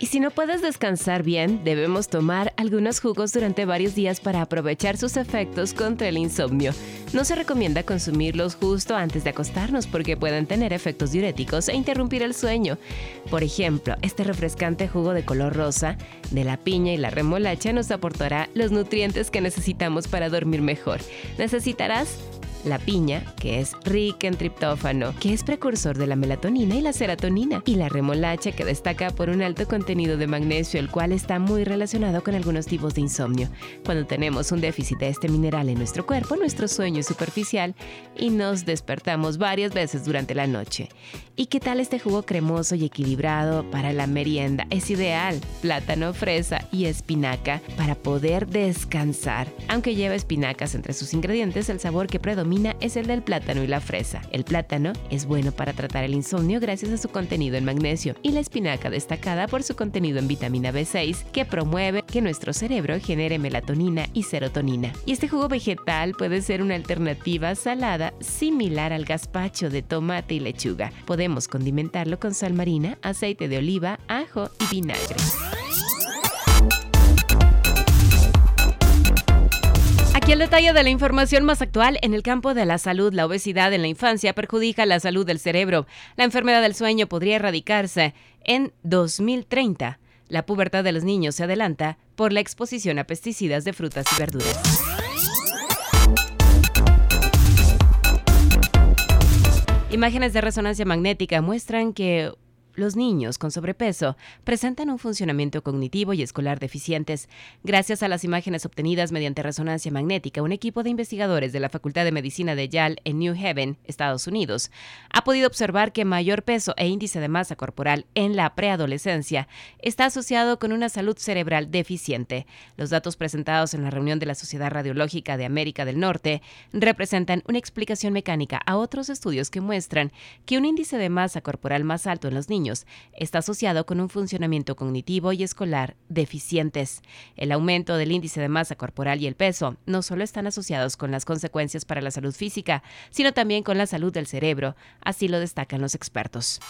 Y si no puedes descansar bien, debemos tomar algunos jugos durante varios días para aprovechar sus efectos contra el insomnio. No se recomienda consumirlos justo antes de acostarnos porque pueden tener efectos diuréticos e interrumpir el sueño. Por ejemplo, este refrescante jugo de color rosa de la piña y la remolacha nos aportará los nutrientes que necesitamos para dormir mejor. Necesitarás la piña, que es rica en triptófano, que es precursor de la melatonina y la serotonina, y la remolacha, que destaca por un alto contenido de magnesio, el cual está muy relacionado con algunos tipos de insomnio. Cuando tenemos un déficit de este mineral en nuestro cuerpo, nuestro sueño es superficial y nos despertamos varias veces durante la noche. ¿Y qué tal este jugo cremoso y equilibrado para la merienda? Es ideal, plátano, fresa y espinaca para poder descansar. Aunque lleva espinacas entre sus ingredientes, el sabor que predomina es el del plátano y la fresa. El plátano es bueno para tratar el insomnio gracias a su contenido en magnesio y la espinaca destacada por su contenido en vitamina B6 que promueve que nuestro cerebro genere melatonina y serotonina. Y este jugo vegetal puede ser una alternativa salada similar al gazpacho de tomate y lechuga. Podemos condimentarlo con sal marina, aceite de oliva, ajo y vinagre. Aquí el detalle de la información más actual en el campo de la salud. La obesidad en la infancia perjudica la salud del cerebro. La enfermedad del sueño podría erradicarse en 2030. La pubertad de los niños se adelanta por la exposición a pesticidas de frutas y verduras. Imágenes de resonancia magnética muestran que los niños con sobrepeso presentan un funcionamiento cognitivo y escolar deficientes. Gracias a las imágenes obtenidas mediante resonancia magnética, un equipo de investigadores de la Facultad de Medicina de Yale en New Haven, Estados Unidos, ha podido observar que mayor peso e índice de masa corporal en la preadolescencia está asociado con una salud cerebral deficiente. Los datos presentados en la reunión de la Sociedad Radiológica de América del Norte representan una explicación mecánica a otros estudios que muestran que un índice de masa corporal más alto en los niños está asociado con un funcionamiento cognitivo y escolar deficientes. El aumento del índice de masa corporal y el peso no solo están asociados con las consecuencias para la salud física, sino también con la salud del cerebro, así lo destacan los expertos.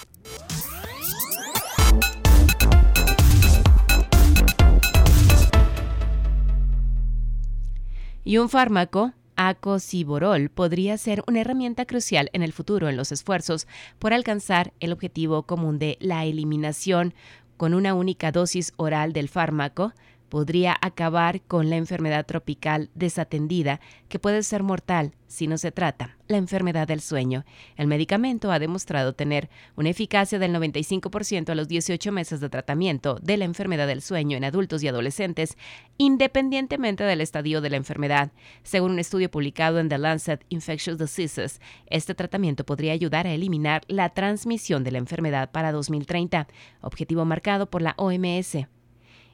Y un fármaco acosiborol podría ser una herramienta crucial en el futuro en los esfuerzos por alcanzar el objetivo común de la eliminación con una única dosis oral del fármaco podría acabar con la enfermedad tropical desatendida que puede ser mortal si no se trata, la enfermedad del sueño. El medicamento ha demostrado tener una eficacia del 95% a los 18 meses de tratamiento de la enfermedad del sueño en adultos y adolescentes, independientemente del estadio de la enfermedad. Según un estudio publicado en The Lancet Infectious Diseases, este tratamiento podría ayudar a eliminar la transmisión de la enfermedad para 2030, objetivo marcado por la OMS.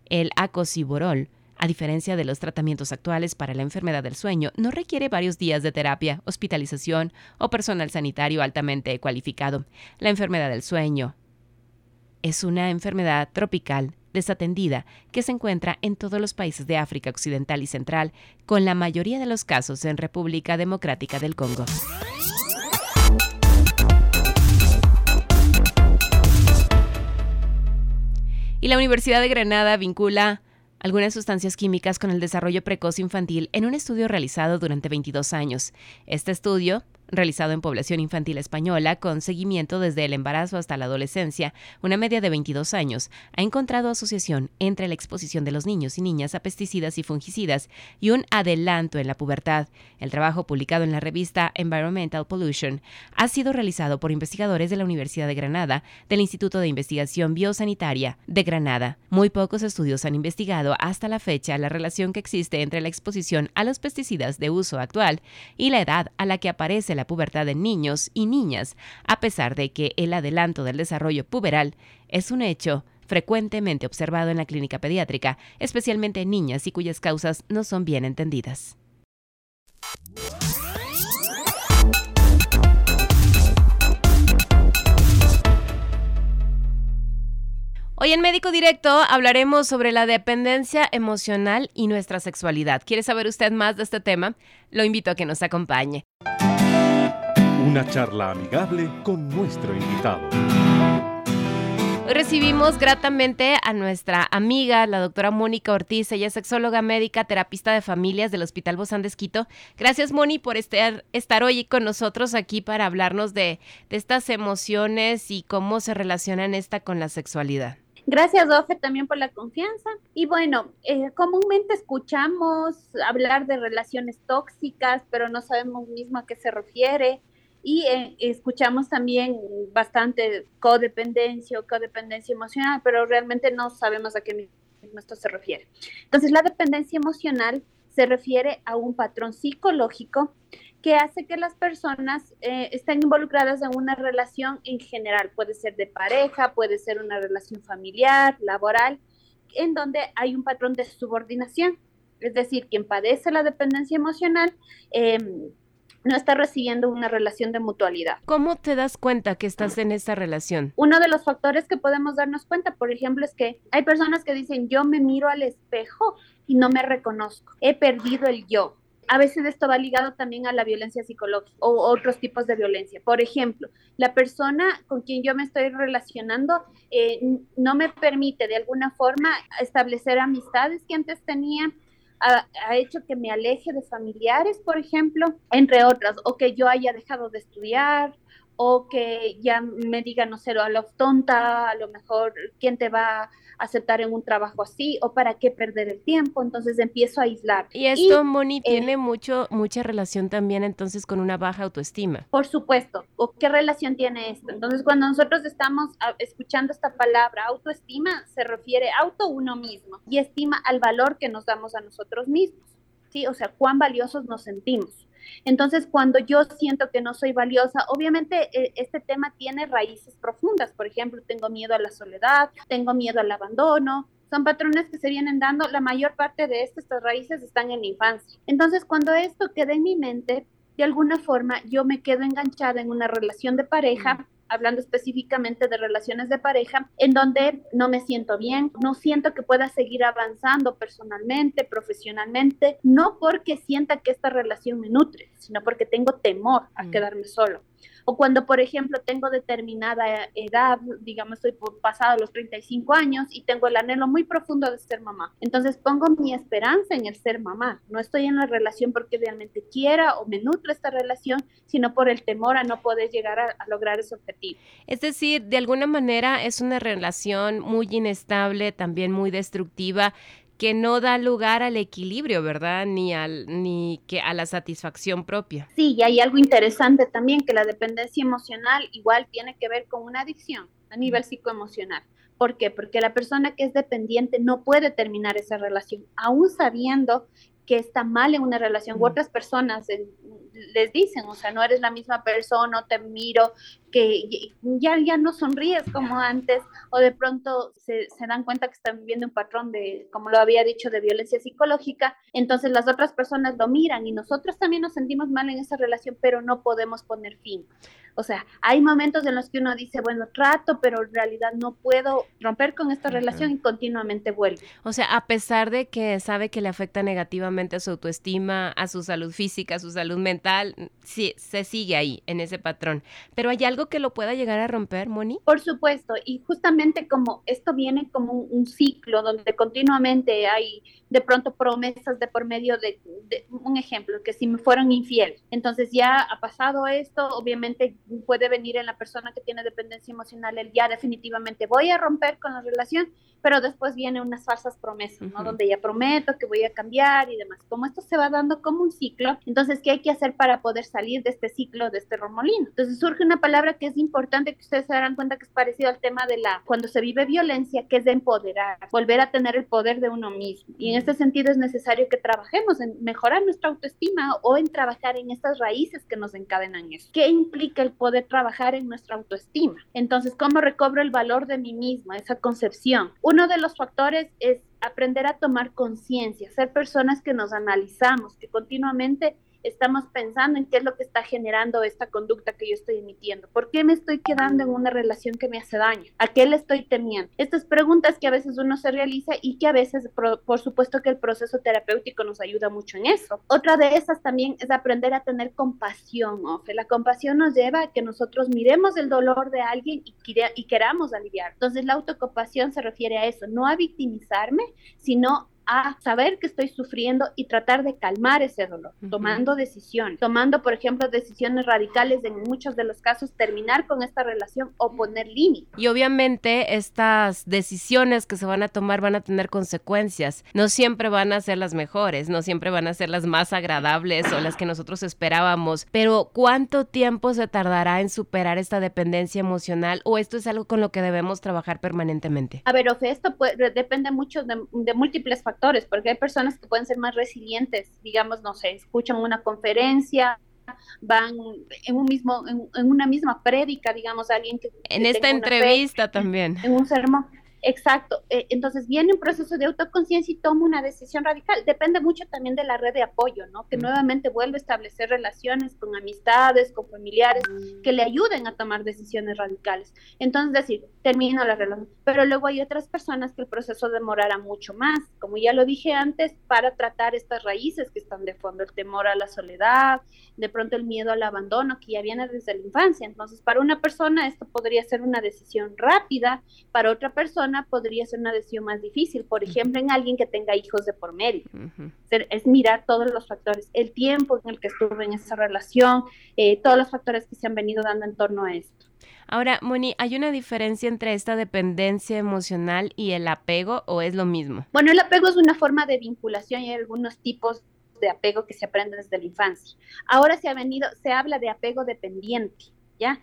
El acosiborol, a diferencia de los tratamientos actuales para la enfermedad del sueño, no requiere varios días de terapia, hospitalización o personal sanitario altamente cualificado. La enfermedad del sueño es una enfermedad tropical desatendida que se encuentra en todos los países de África Occidental y Central, con la mayoría de los casos en República Democrática del Congo. Y la Universidad de Granada vincula algunas sustancias químicas con el desarrollo precoz infantil en un estudio realizado durante 22 años. Este estudio realizado en población infantil española con seguimiento desde el embarazo hasta la adolescencia, una media de 22 años, ha encontrado asociación entre la exposición de los niños y niñas a pesticidas y fungicidas y un adelanto en la pubertad. El trabajo publicado en la revista Environmental Pollution ha sido realizado por investigadores de la Universidad de Granada, del Instituto de Investigación Biosanitaria de Granada. Muy pocos estudios han investigado hasta la fecha la relación que existe entre la exposición a los pesticidas de uso actual y la edad a la que aparece la pubertad en niños y niñas, a pesar de que el adelanto del desarrollo puberal es un hecho frecuentemente observado en la clínica pediátrica, especialmente en niñas y cuyas causas no son bien entendidas. Hoy en Médico Directo hablaremos sobre la dependencia emocional y nuestra sexualidad. ¿Quiere saber usted más de este tema? Lo invito a que nos acompañe. Una charla amigable con nuestro invitado. Hoy recibimos gratamente a nuestra amiga, la doctora Mónica Ortiz. Ella es sexóloga médica, terapista de familias del Hospital Bozán de Esquito. Gracias, Moni, por estar, estar hoy con nosotros aquí para hablarnos de, de estas emociones y cómo se relacionan esta con la sexualidad. Gracias, Ofe, también por la confianza. Y bueno, eh, comúnmente escuchamos hablar de relaciones tóxicas, pero no sabemos mismo a qué se refiere. Y eh, escuchamos también bastante codependencia o codependencia emocional, pero realmente no sabemos a qué esto se refiere. Entonces, la dependencia emocional se refiere a un patrón psicológico que hace que las personas eh, estén involucradas en una relación en general. Puede ser de pareja, puede ser una relación familiar, laboral, en donde hay un patrón de subordinación. Es decir, quien padece la dependencia emocional em, no está recibiendo una relación de mutualidad. ¿Cómo te das cuenta que estás en esa relación? Uno de los factores que podemos darnos cuenta, por ejemplo, es que hay personas que dicen, yo me miro al espejo y no me reconozco, he perdido el yo a veces esto va ligado también a la violencia psicológica o otros tipos de violencia. Por ejemplo, la persona con quien yo me estoy relacionando eh, no me permite de alguna forma establecer amistades que antes tenía. Ha, ha, hecho que me aleje de familiares, por ejemplo, entre otras, o que yo haya dejado de estudiar, o que ya me digan, no sé, a lo tonta, a lo mejor, ¿quién te va aceptar en un trabajo así? ¿O para qué perder el tiempo? Entonces empiezo a aislar. Y esto, Moni, eh, tiene mucho, mucha relación también entonces con una baja autoestima. Por supuesto. ¿O qué relación tiene esto? Entonces, cuando nosotros estamos ah, escuchando esta palabra autoestima, se refiere auto uno mismo y estima al valor que nos damos a nosotros mismos. ¿Sí? O sea, cuán valiosos nos sentimos. Entonces, cuando yo siento que no soy valiosa, obviamente eh, este tema tiene raíces profundas. Por ejemplo, tengo miedo a la soledad, tengo miedo al abandono, son patrones que se vienen dando, la mayor parte de estas raíces están en la infancia. Entonces, cuando esto queda en mi mente, de alguna forma yo me quedo enganchada en una relación de pareja hablando específicamente de relaciones de pareja, en donde no me siento bien, no siento que pueda seguir avanzando personalmente, profesionalmente, no porque sienta que esta relación me nutre, sino porque tengo temor a mm. quedarme solo o cuando, por ejemplo, tengo determinada edad, digamos, estoy por pasado los 35 años y tengo el anhelo muy profundo de ser mamá. Entonces pongo mi esperanza en el ser mamá. No estoy en la relación porque realmente quiera o me nutre esta relación, sino por el temor a no poder llegar a, a lograr ese objetivo. Es decir, de alguna manera es una relación muy inestable, también muy destructiva que no da lugar al equilibrio, ¿verdad? Ni, al, ni que a la satisfacción propia. Sí, y hay algo interesante también, que la dependencia emocional igual tiene que ver con una adicción a nivel psicoemocional. ¿Por qué? Porque la persona que es dependiente no puede terminar esa relación, aún sabiendo que está mal en una relación, u otras personas les dicen, o sea, no eres la misma persona, no te miro, que ya, ya no sonríes como antes, o de pronto se, se, dan cuenta que están viviendo un patrón de, como lo había dicho, de violencia psicológica, entonces las otras personas lo miran y nosotros también nos sentimos mal en esa relación, pero no podemos poner fin. O sea, hay momentos en los que uno dice, bueno, trato, pero en realidad no puedo romper con esta relación y continuamente vuelve. O sea, a pesar de que sabe que le afecta negativamente a su autoestima, a su salud física, a su salud mental, sí, se sigue ahí, en ese patrón. Pero hay algo que lo pueda llegar a romper, Moni? Por supuesto, y justamente como esto viene como un, ciclo donde continuamente hay de pronto promesas de por medio de, un ejemplo, que si me fueron infiel, entonces ya ha pasado esto, obviamente puede venir en la persona que tiene dependencia emocional el ya definitivamente voy a romper con la relación, pero después vienen unas falsas promesas, ¿no? Donde ya prometo que voy a cambiar y demás. Como esto se va dando como un ciclo, entonces, ¿qué hay que hacer para poder salir de este ciclo, de este remolino? Entonces surge una palabra que es importante que ustedes se darán cuenta que es parecido al tema de la, cuando se vive violencia, que es de empoderar, volver a tener el poder de uno mismo. Y en este sentido es necesario que trabajemos en mejorar nuestra autoestima o en trabajar en estas raíces que nos encadenan eso. ¿Qué implica el poder trabajar en nuestra autoestima? Entonces, ¿cómo recobro el valor de mí misma, esa concepción? Uno de los factores es aprender a tomar conciencia, ser personas que nos analizamos, que continuamente estamos pensando en qué es lo que está generando esta conducta que yo estoy emitiendo. ¿Por qué me estoy quedando en una relación que me hace daño? ¿A qué le estoy temiendo? Estas preguntas que a veces uno se realiza y que a veces, por, supuesto que el proceso terapéutico nos ayuda mucho en eso. Otra de esas también es aprender a tener compasión, Ofe. La compasión nos lleva a que nosotros miremos el dolor de alguien y, queramos aliviar. Entonces la autocompasión se refiere a eso, no a victimizarme, sino a saber que estoy sufriendo y tratar de calmar ese dolor, tomando decisiones, tomando, por ejemplo, decisiones radicales en muchos de los casos, terminar con esta relación o poner límites. Y obviamente estas decisiones que se van a tomar van a tener consecuencias. No siempre van a ser las mejores, no siempre van a ser las más agradables o las que nosotros esperábamos, pero ¿cuánto tiempo se tardará en superar esta dependencia emocional o esto es algo con lo que debemos trabajar permanentemente? A ver, Ofe, esto depende mucho de, de múltiples factores porque hay personas que pueden ser más resilientes, digamos, no sé, escuchan una conferencia, van en un mismo, en, una misma prédica, digamos, alguien que... En esta entrevista también. En un sermón Exacto. Eh, entonces viene un proceso de autoconciencia y toma una decisión radical. Depende mucho también de la red de apoyo, ¿no? Que nuevamente vuelve a establecer relaciones con amistades, con familiares, que le ayuden a tomar decisiones radicales. Entonces, decir, termina la relación. Pero luego hay otras personas que el proceso demorará mucho más, como ya lo dije antes, para tratar estas raíces que están de fondo, el temor a la soledad, de pronto el miedo al abandono, que ya viene desde la infancia. Entonces, para una persona esto podría ser una decisión rápida, para otra persona podría ser una decisión más difícil, por ejemplo, en alguien que tenga hijos de por medio. Es mirar todos los factores, el tiempo en el que estuve en esa relación, eh, todos los factores que se han venido dando en torno a esto. Ahora, Moni, ¿hay una diferencia entre esta dependencia emocional y el apego o es lo mismo? Bueno, el apego es una forma de vinculación y hay algunos tipos de apego que se aprenden desde la infancia. Ahora se ha venido, se habla de apego dependiente. ¿Ya?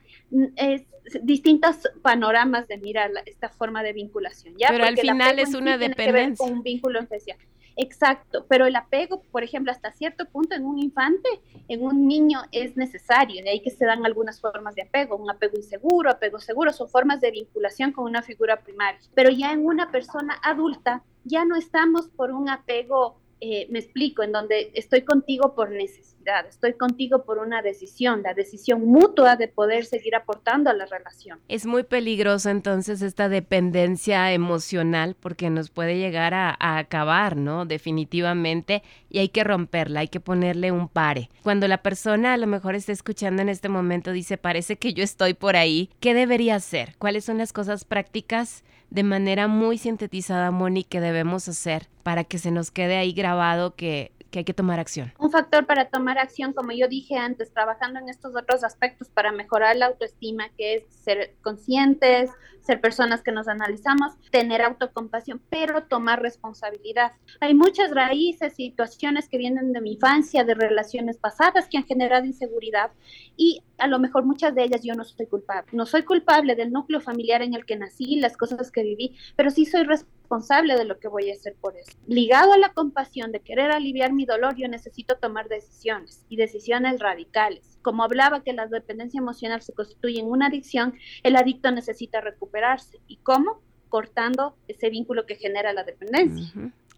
Es distintos panoramas de mirar esta forma de vinculación, ¿ya? Pero al final es una dependencia. con un vínculo especial. Exacto, pero el apego, por ejemplo, hasta cierto punto en un infante, en un niño es necesario, de ahí que se dan algunas formas de apego, un apego inseguro, apego seguro, son formas de vinculación con una figura primaria. Pero ya en una persona adulta, ya no estamos por un apego eh, me explico, en donde estoy contigo por necesidad, estoy contigo por una decisión, la decisión mutua de poder seguir aportando a la relación. Es muy peligroso entonces esta dependencia emocional porque nos puede llegar a, a acabar, ¿no? Definitivamente, y hay que romperla, hay que ponerle un pare. Cuando la persona a lo mejor está escuchando en este momento dice, parece que yo estoy por ahí, ¿qué debería hacer? ¿Cuáles son las cosas prácticas? de manera muy sintetizada, Moni, que debemos hacer para que se nos quede ahí grabado que, que hay que tomar acción? Un factor para tomar acción, como yo dije antes, trabajando en estos otros aspectos para mejorar la autoestima, que es ser conscientes, ser personas que nos analizamos, tener autocompasión, pero tomar responsabilidad. Hay muchas raíces, situaciones que vienen de mi infancia, de relaciones pasadas que han generado inseguridad y a lo mejor muchas de ellas yo no soy culpable. No soy culpable del núcleo familiar en el que nací, las cosas que viví, pero sí soy responsable de lo que voy a hacer por eso. Ligado a la compasión de querer aliviar mi dolor, yo necesito tomar decisiones y decisiones radicales. Como hablaba que la dependencia emocional se constituye en una adicción, el adicto necesita recuperarse. ¿Y cómo? Cortando ese vínculo que genera la dependencia.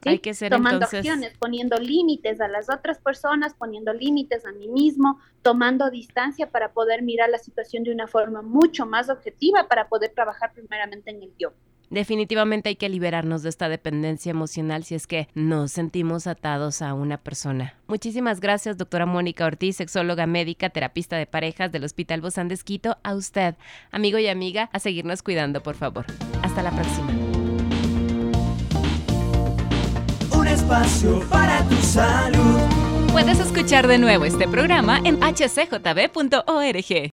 Hay que ser tomando acciones, poniendo límites a las otras personas, poniendo límites a mí mismo, tomando distancia para poder mirar la situación de una forma mucho más objetiva para poder trabajar primeramente en el yo. Definitivamente hay que liberarnos de esta dependencia emocional si es que nos sentimos atados a una persona. Muchísimas gracias, doctora Mónica Ortiz, sexóloga médica, terapista de parejas del Hospital Bozán de Esquito. A usted, amigo y amiga, a seguirnos cuidando, por favor. Hasta la próxima. Un espacio para tu salud. Puedes escuchar de nuevo este programa en hcjb.org.